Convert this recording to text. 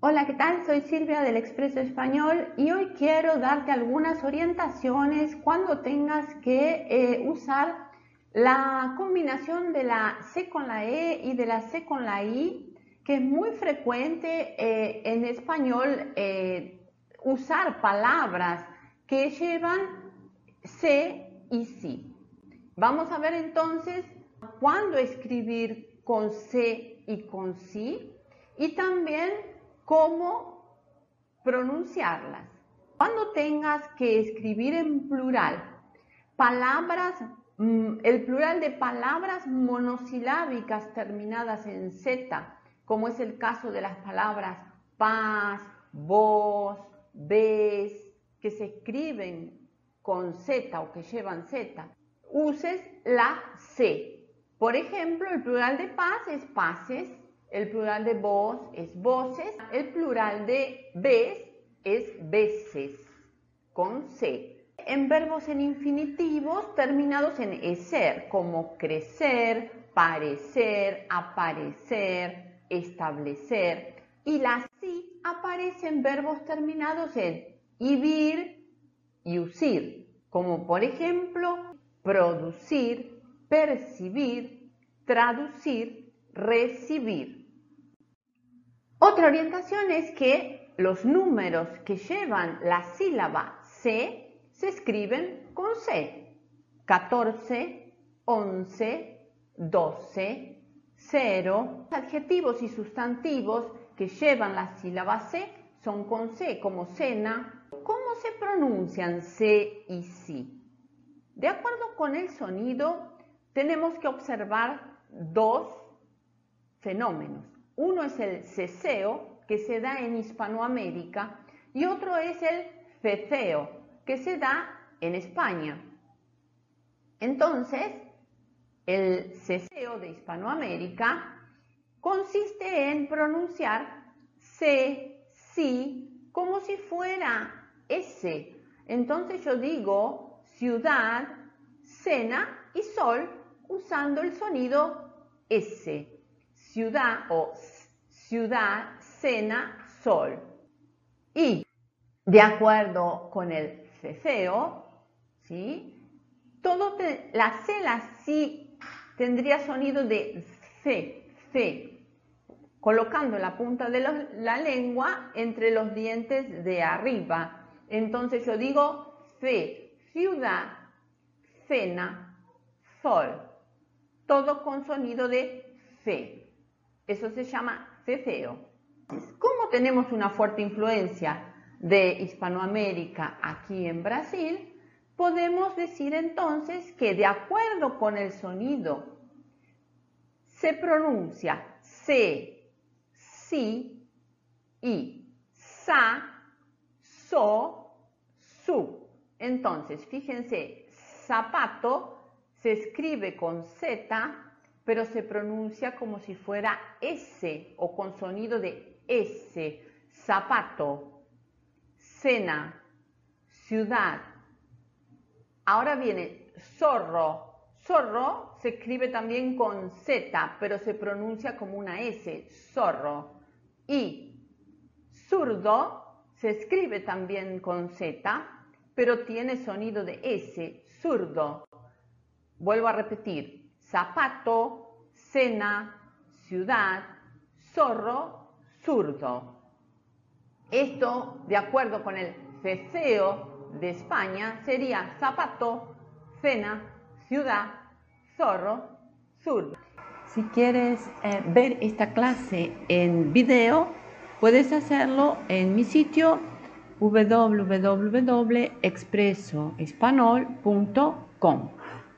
Hola, ¿qué tal? Soy Silvia del Expreso Español y hoy quiero darte algunas orientaciones cuando tengas que eh, usar la combinación de la C con la E y de la C con la I, que es muy frecuente eh, en español eh, usar palabras que llevan C y sí. Vamos a ver entonces cuándo escribir con C y con sí y también cómo pronunciarlas. Cuando tengas que escribir en plural palabras, mm, el plural de palabras monosilábicas terminadas en Z, como es el caso de las palabras paz, voz, ves, que se escriben con Z o que llevan Z, uses la C. Por ejemplo, el plural de paz es pases, el plural de voz es voces. El plural de ves es veces, con C. En verbos en infinitivos terminados en eser, como crecer, parecer, aparecer, establecer. Y la sí aparecen verbos terminados en ibir y usir, como por ejemplo producir, percibir, traducir, recibir. Otra orientación es que los números que llevan la sílaba C se escriben con C. 14, 11, 12, 0. Adjetivos y sustantivos que llevan la sílaba C son con C, como cena. ¿Cómo se pronuncian C y sí? De acuerdo con el sonido, tenemos que observar dos fenómenos. Uno es el ceseo, que se da en Hispanoamérica, y otro es el ceceo, que se da en España. Entonces, el ceseo de Hispanoamérica consiste en pronunciar C, sí, como si fuera S. Entonces yo digo ciudad, cena y sol usando el sonido S ciudad o ciudad, cena, sol. Y de acuerdo con el cefeo, ¿sí? Todo la C, la sí tendría sonido de C, C, colocando la punta de la lengua entre los dientes de arriba. Entonces yo digo C, ciudad, cena, sol. Todo con sonido de C. Eso se llama cefeo. Como tenemos una fuerte influencia de Hispanoamérica aquí en Brasil, podemos decir entonces que de acuerdo con el sonido se pronuncia se, si, y, sa, so, su. Entonces, fíjense, zapato se escribe con Z pero se pronuncia como si fuera S o con sonido de S. Zapato, cena, ciudad. Ahora viene zorro. Zorro se escribe también con Z, pero se pronuncia como una S, zorro. Y zurdo se escribe también con Z, pero tiene sonido de S, zurdo. Vuelvo a repetir, zapato, cena, ciudad, zorro, zurdo. Esto, de acuerdo con el ceseo de España, sería zapato, cena, ciudad, zorro, zurdo. Si quieres eh, ver esta clase en video, puedes hacerlo en mi sitio www.expresoespanol.com.